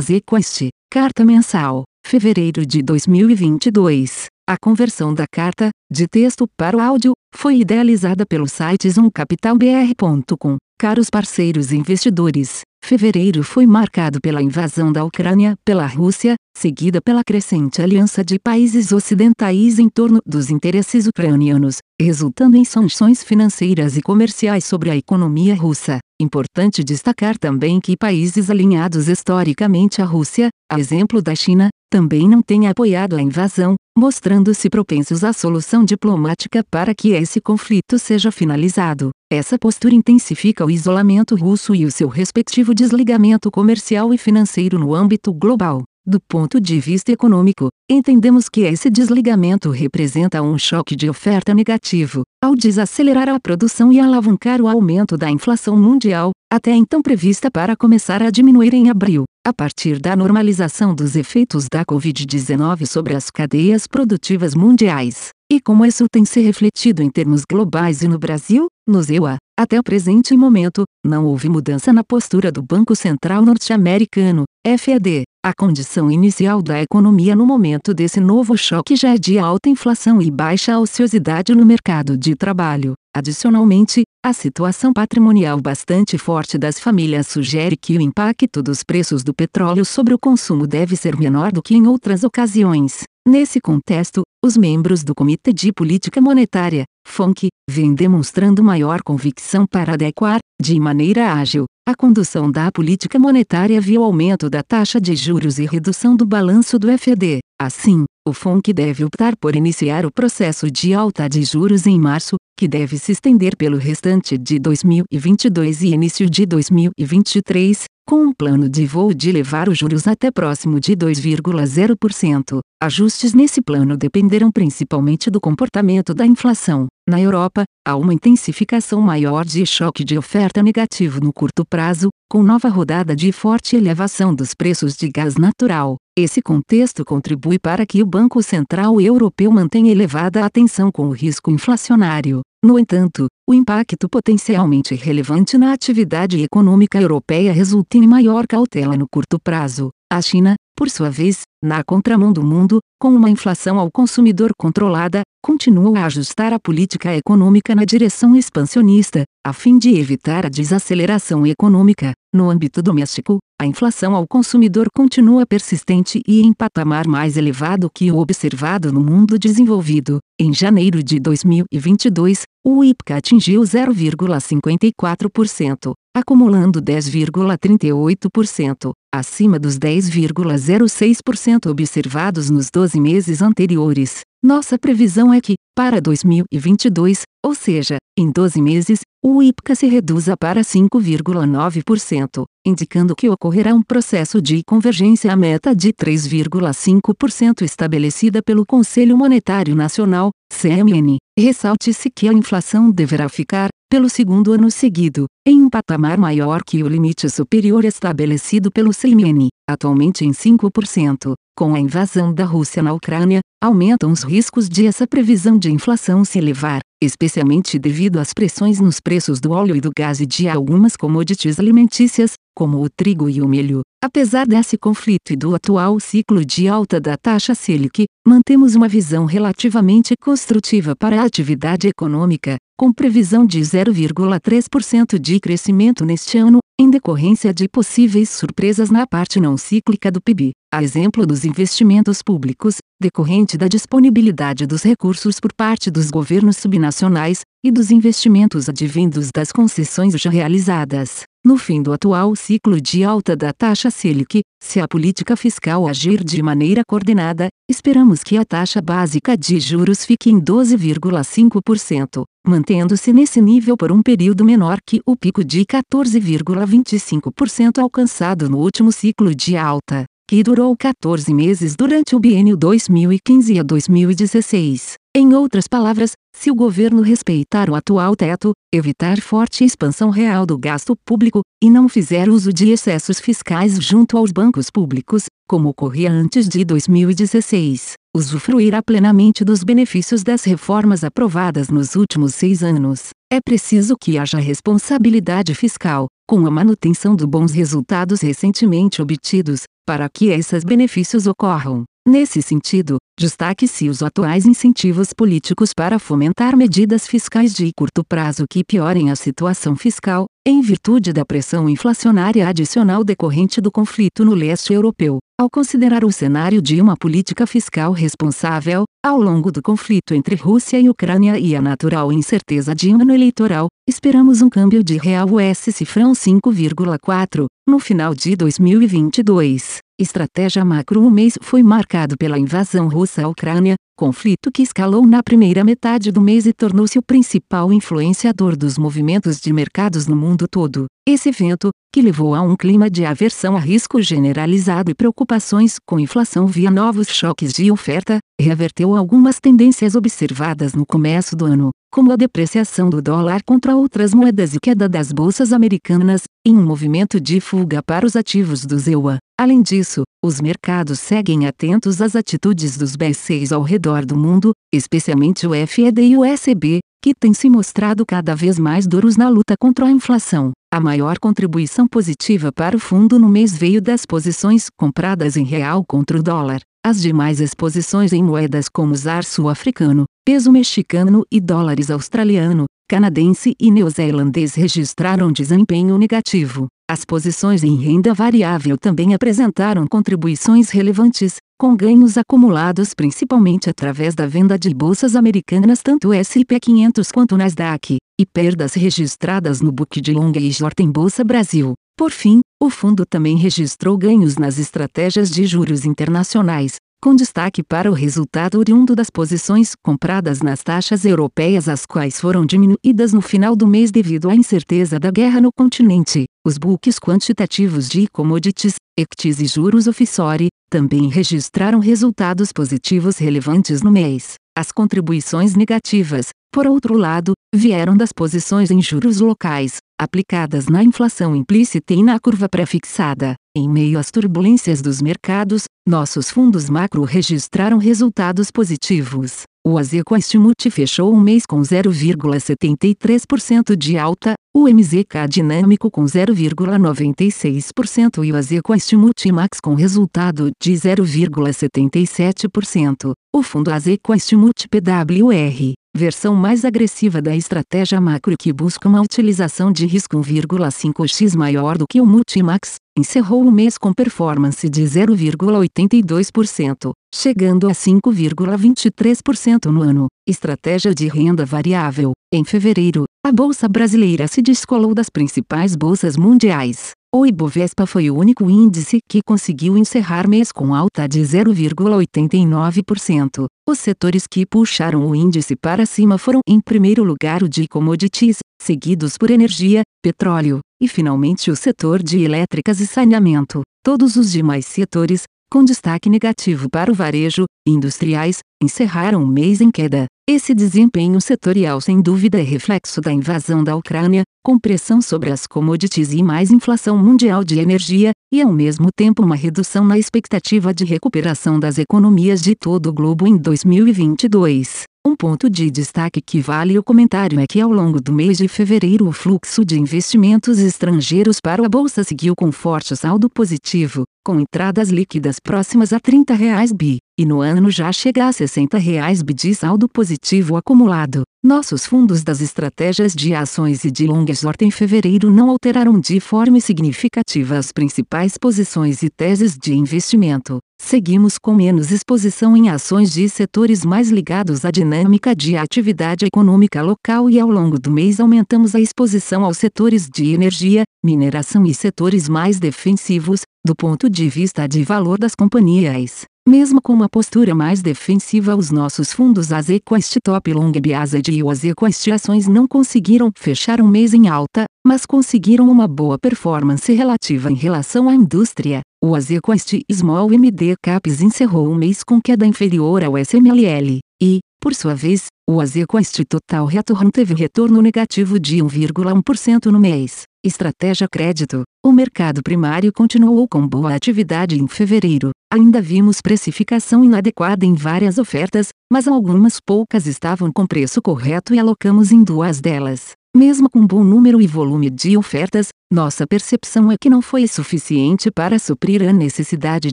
Azequest, Carta Mensal, fevereiro de 2022. A conversão da carta, de texto para o áudio, foi idealizada pelo site zoomcapitalbr.com. Caros parceiros investidores, fevereiro foi marcado pela invasão da Ucrânia pela Rússia, seguida pela crescente aliança de países ocidentais em torno dos interesses ucranianos, resultando em sanções financeiras e comerciais sobre a economia russa. Importante destacar também que países alinhados historicamente à Rússia, a exemplo da China, também não têm apoiado a invasão, mostrando-se propensos à solução diplomática para que esse conflito seja finalizado. Essa postura intensifica o isolamento russo e o seu respectivo desligamento comercial e financeiro no âmbito global. Do ponto de vista econômico, entendemos que esse desligamento representa um choque de oferta negativo, ao desacelerar a produção e alavancar o aumento da inflação mundial, até então prevista para começar a diminuir em abril, a partir da normalização dos efeitos da Covid-19 sobre as cadeias produtivas mundiais. E como isso tem se refletido em termos globais e no Brasil, nos EUA, até o presente momento, não houve mudança na postura do Banco Central Norte-Americano, FED. A condição inicial da economia no momento desse novo choque já é de alta inflação e baixa ociosidade no mercado de trabalho. Adicionalmente, a situação patrimonial bastante forte das famílias sugere que o impacto dos preços do petróleo sobre o consumo deve ser menor do que em outras ocasiões. Nesse contexto, os membros do Comitê de Política Monetária, FONC, vêm demonstrando maior convicção para adequar, de maneira ágil, a condução da política monetária via o aumento da taxa de juros e redução do balanço do FED. Assim, o FONC deve optar por iniciar o processo de alta de juros em março, que deve se estender pelo restante de 2022 e início de 2023, com um plano de voo de levar os juros até próximo de 2,0%. Ajustes nesse plano dependerão principalmente do comportamento da inflação. Na Europa, há uma intensificação maior de choque de oferta negativo no curto prazo, com nova rodada de forte elevação dos preços de gás natural. Esse contexto contribui para que o Banco Central Europeu mantenha elevada atenção com o risco inflacionário. No entanto, o impacto potencialmente relevante na atividade econômica europeia resulta em maior cautela no curto prazo. A China, por sua vez, na contramão do mundo, com uma inflação ao consumidor controlada, continua a ajustar a política econômica na direção expansionista, a fim de evitar a desaceleração econômica. No âmbito doméstico, a inflação ao consumidor continua persistente e em patamar mais elevado que o observado no mundo desenvolvido. Em janeiro de 2022, o IPCA atingiu 0,54%, acumulando 10,38%, acima dos 10,06% observados nos 12 meses anteriores. Nossa previsão é que, para 2022, ou seja, em 12 meses, o IPCA se reduza para 5,9%, indicando que ocorrerá um processo de convergência à meta de 3,5% estabelecida pelo Conselho Monetário Nacional, CMN. Ressalte-se que a inflação deverá ficar, pelo segundo ano seguido, em um patamar maior que o limite superior estabelecido pelo CMN, atualmente em 5%. Com a invasão da Rússia na Ucrânia, aumentam os riscos de essa previsão de inflação se elevar, especialmente devido às pressões nos preços do óleo e do gás e de algumas commodities alimentícias, como o trigo e o milho. Apesar desse conflito e do atual ciclo de alta da taxa Selic, mantemos uma visão relativamente construtiva para a atividade econômica, com previsão de 0,3% de crescimento neste ano, em decorrência de possíveis surpresas na parte não cíclica do PIB, a exemplo dos investimentos públicos, decorrente da disponibilidade dos recursos por parte dos governos subnacionais, e dos investimentos advindos das concessões já realizadas. No fim do atual ciclo de alta da taxa Selic, se a política fiscal agir de maneira coordenada, esperamos que a taxa básica de juros fique em 12,5%, mantendo-se nesse nível por um período menor que o pico de 14,25% alcançado no último ciclo de alta, que durou 14 meses durante o biênio 2015 a 2016. Em outras palavras, se o governo respeitar o atual teto, evitar forte expansão real do gasto público, e não fizer uso de excessos fiscais junto aos bancos públicos, como ocorria antes de 2016, usufruirá plenamente dos benefícios das reformas aprovadas nos últimos seis anos. É preciso que haja responsabilidade fiscal, com a manutenção dos bons resultados recentemente obtidos, para que esses benefícios ocorram. Nesse sentido, destaque-se os atuais incentivos políticos para fomentar medidas fiscais de curto prazo que piorem a situação fiscal, em virtude da pressão inflacionária adicional decorrente do conflito no leste europeu. Ao considerar o cenário de uma política fiscal responsável, ao longo do conflito entre Rússia e Ucrânia e a natural incerteza de um ano eleitoral, esperamos um câmbio de real US cifrão 5,4, no final de 2022. Estratégia macro O mês foi marcado pela invasão russa à Ucrânia, conflito que escalou na primeira metade do mês e tornou-se o principal influenciador dos movimentos de mercados no mundo todo. Esse evento, que levou a um clima de aversão a risco generalizado e preocupações com inflação via novos choques de oferta, reverteu algumas tendências observadas no começo do ano, como a depreciação do dólar contra outras moedas e queda das bolsas americanas, em um movimento de fuga para os ativos do ZEUA. Além disso, os mercados seguem atentos às atitudes dos B6 ao redor do mundo, especialmente o FED e o ECB, que têm se mostrado cada vez mais duros na luta contra a inflação. A maior contribuição positiva para o fundo no mês veio das posições compradas em real contra o dólar. As demais exposições em moedas como zar sul-africano, peso mexicano e dólares australiano, canadense e neozelandês registraram desempenho negativo. As posições em renda variável também apresentaram contribuições relevantes, com ganhos acumulados principalmente através da venda de bolsas americanas tanto S&P 500 quanto Nasdaq, e perdas registradas no book de longa e short em Bolsa Brasil. Por fim, o fundo também registrou ganhos nas estratégias de juros internacionais, com destaque para o resultado oriundo das posições compradas nas taxas europeias as quais foram diminuídas no final do mês devido à incerteza da guerra no continente. Os books quantitativos de commodities, equities e juros offshore, também registraram resultados positivos relevantes no mês. As contribuições negativas, por outro lado, vieram das posições em juros locais, aplicadas na inflação implícita e na curva pré-fixada. Em meio às turbulências dos mercados, nossos fundos macro registraram resultados positivos. O Azeco Estimute fechou um mês com 0,73% de alta, o MZK Dinâmico com 0,96% e o Azeco Estimute Max com resultado de 0,77%. O fundo Azeco Estimute PWR versão mais agressiva da estratégia macro que busca uma utilização de risco 1,5x maior do que o Multimax, encerrou o mês com performance de 0,82%, chegando a 5,23% no ano. Estratégia de renda variável. Em fevereiro, a bolsa brasileira se descolou das principais bolsas mundiais. O Ibovespa foi o único índice que conseguiu encerrar mês com alta de 0,89%. Os setores que puxaram o índice para cima foram, em primeiro lugar, o de commodities, seguidos por energia, petróleo, e finalmente o setor de elétricas e saneamento. Todos os demais setores, com destaque negativo para o varejo, industriais, encerraram o mês em queda. Esse desempenho setorial sem dúvida é reflexo da invasão da Ucrânia, com pressão sobre as commodities e mais inflação mundial de energia, e ao mesmo tempo uma redução na expectativa de recuperação das economias de todo o globo em 2022. Um ponto de destaque que vale o comentário é que ao longo do mês de fevereiro o fluxo de investimentos estrangeiros para a bolsa seguiu com forte saldo positivo, com entradas líquidas próximas a 30 reais bi, e no ano já chega a 60 reais bi de saldo positivo acumulado. Nossos fundos das estratégias de ações e de longa short em fevereiro não alteraram de forma significativa as principais posições e teses de investimento. Seguimos com menos exposição em ações de setores mais ligados à dinâmica de atividade econômica local e ao longo do mês aumentamos a exposição aos setores de energia, mineração e setores mais defensivos, do ponto de vista de valor das companhias. Mesmo com uma postura mais defensiva os nossos fundos Azequest Top Long Biased e o Azequest Ações não conseguiram fechar um mês em alta, mas conseguiram uma boa performance relativa em relação à indústria. O Azequest Small MD Caps encerrou o mês com queda inferior ao SMLL, e, por sua vez, o Azequest Total Return teve retorno negativo de 1,1% no mês. Estratégia Crédito. O mercado primário continuou com boa atividade em fevereiro. Ainda vimos precificação inadequada em várias ofertas, mas algumas poucas estavam com preço correto e alocamos em duas delas. Mesmo com bom número e volume de ofertas, nossa percepção é que não foi suficiente para suprir a necessidade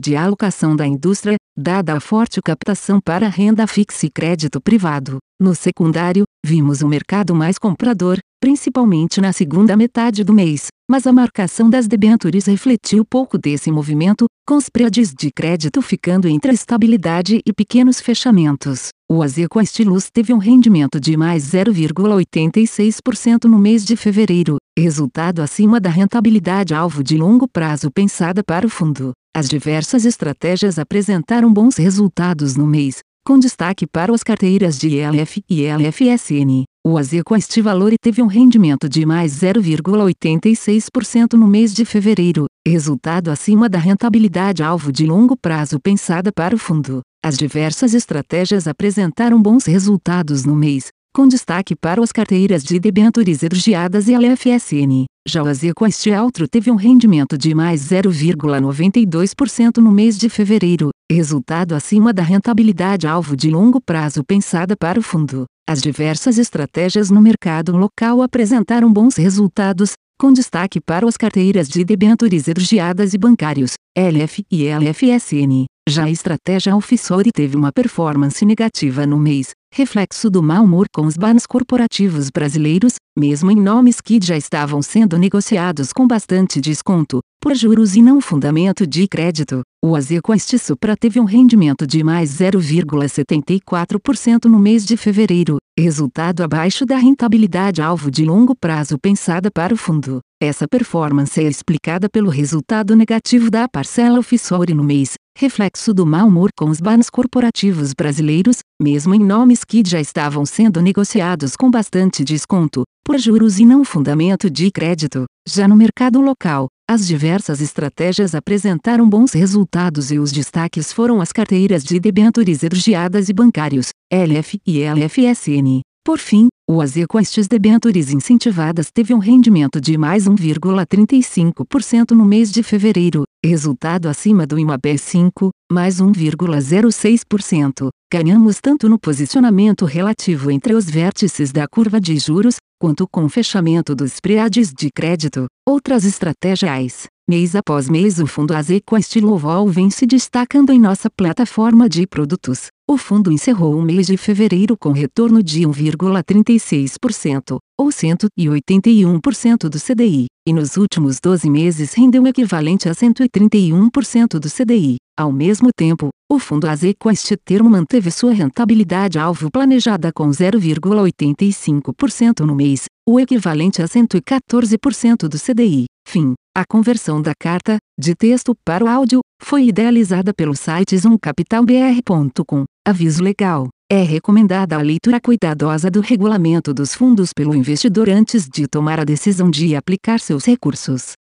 de alocação da indústria, dada a forte captação para renda fixa e crédito privado. No secundário, vimos o mercado mais comprador, principalmente na segunda metade do mês, mas a marcação das debêntures refletiu pouco desse movimento, com os spreads de crédito ficando entre estabilidade e pequenos fechamentos. O Azeco Estilus teve um rendimento de mais 0,86% no mês de fevereiro, resultado acima da rentabilidade alvo de longo prazo pensada para o fundo. As diversas estratégias apresentaram bons resultados no mês, com destaque para as carteiras de ELF e ELFSN. O Azeco Estivalori teve um rendimento de mais 0,86% no mês de fevereiro, resultado acima da rentabilidade alvo de longo prazo pensada para o fundo. As diversas estratégias apresentaram bons resultados no mês, com destaque para as carteiras de debêntures elogiadas e a LFSN. Já o Azeco Estialtro teve um rendimento de mais 0,92% no mês de fevereiro, resultado acima da rentabilidade alvo de longo prazo pensada para o fundo. As diversas estratégias no mercado local apresentaram bons resultados, com destaque para as carteiras de debêntures elogiadas e bancários, LF e LFSN. Já a estratégia offshore teve uma performance negativa no mês, reflexo do mau humor com os bans corporativos brasileiros, mesmo em nomes que já estavam sendo negociados com bastante desconto, por juros e não fundamento de crédito. O Azequest Supra teve um rendimento de mais 0,74% no mês de fevereiro, resultado abaixo da rentabilidade alvo de longo prazo pensada para o fundo. Essa performance é explicada pelo resultado negativo da parcela offshore no mês, reflexo do mau humor com os bans corporativos brasileiros, mesmo em nomes que já estavam sendo negociados com bastante desconto, por juros e não fundamento de crédito. Já no mercado local, as diversas estratégias apresentaram bons resultados e os destaques foram as carteiras de debêntures elogiadas e bancários, LF e LFSN. Por fim, o AZ com estes debêntures incentivadas teve um rendimento de mais 1,35% no mês de fevereiro, resultado acima do IMAB 5, mais 1,06%. Ganhamos tanto no posicionamento relativo entre os vértices da curva de juros, quanto com o fechamento dos spreads de crédito. Outras estratégias. Mês após mês o fundo AZ com estilo oval vem se destacando em nossa plataforma de produtos. O fundo encerrou o mês de fevereiro com retorno de 1,36%, ou 181% do CDI, e nos últimos 12 meses rendeu o equivalente a 131% do CDI. Ao mesmo tempo, o fundo AZ com este termo manteve sua rentabilidade alvo planejada com 0,85% no mês, o equivalente a 114% do CDI. Fim. A conversão da carta, de texto para o áudio, foi idealizada pelo site zoomcapitalbr.com. Aviso legal. É recomendada a leitura cuidadosa do regulamento dos fundos pelo investidor antes de tomar a decisão de aplicar seus recursos.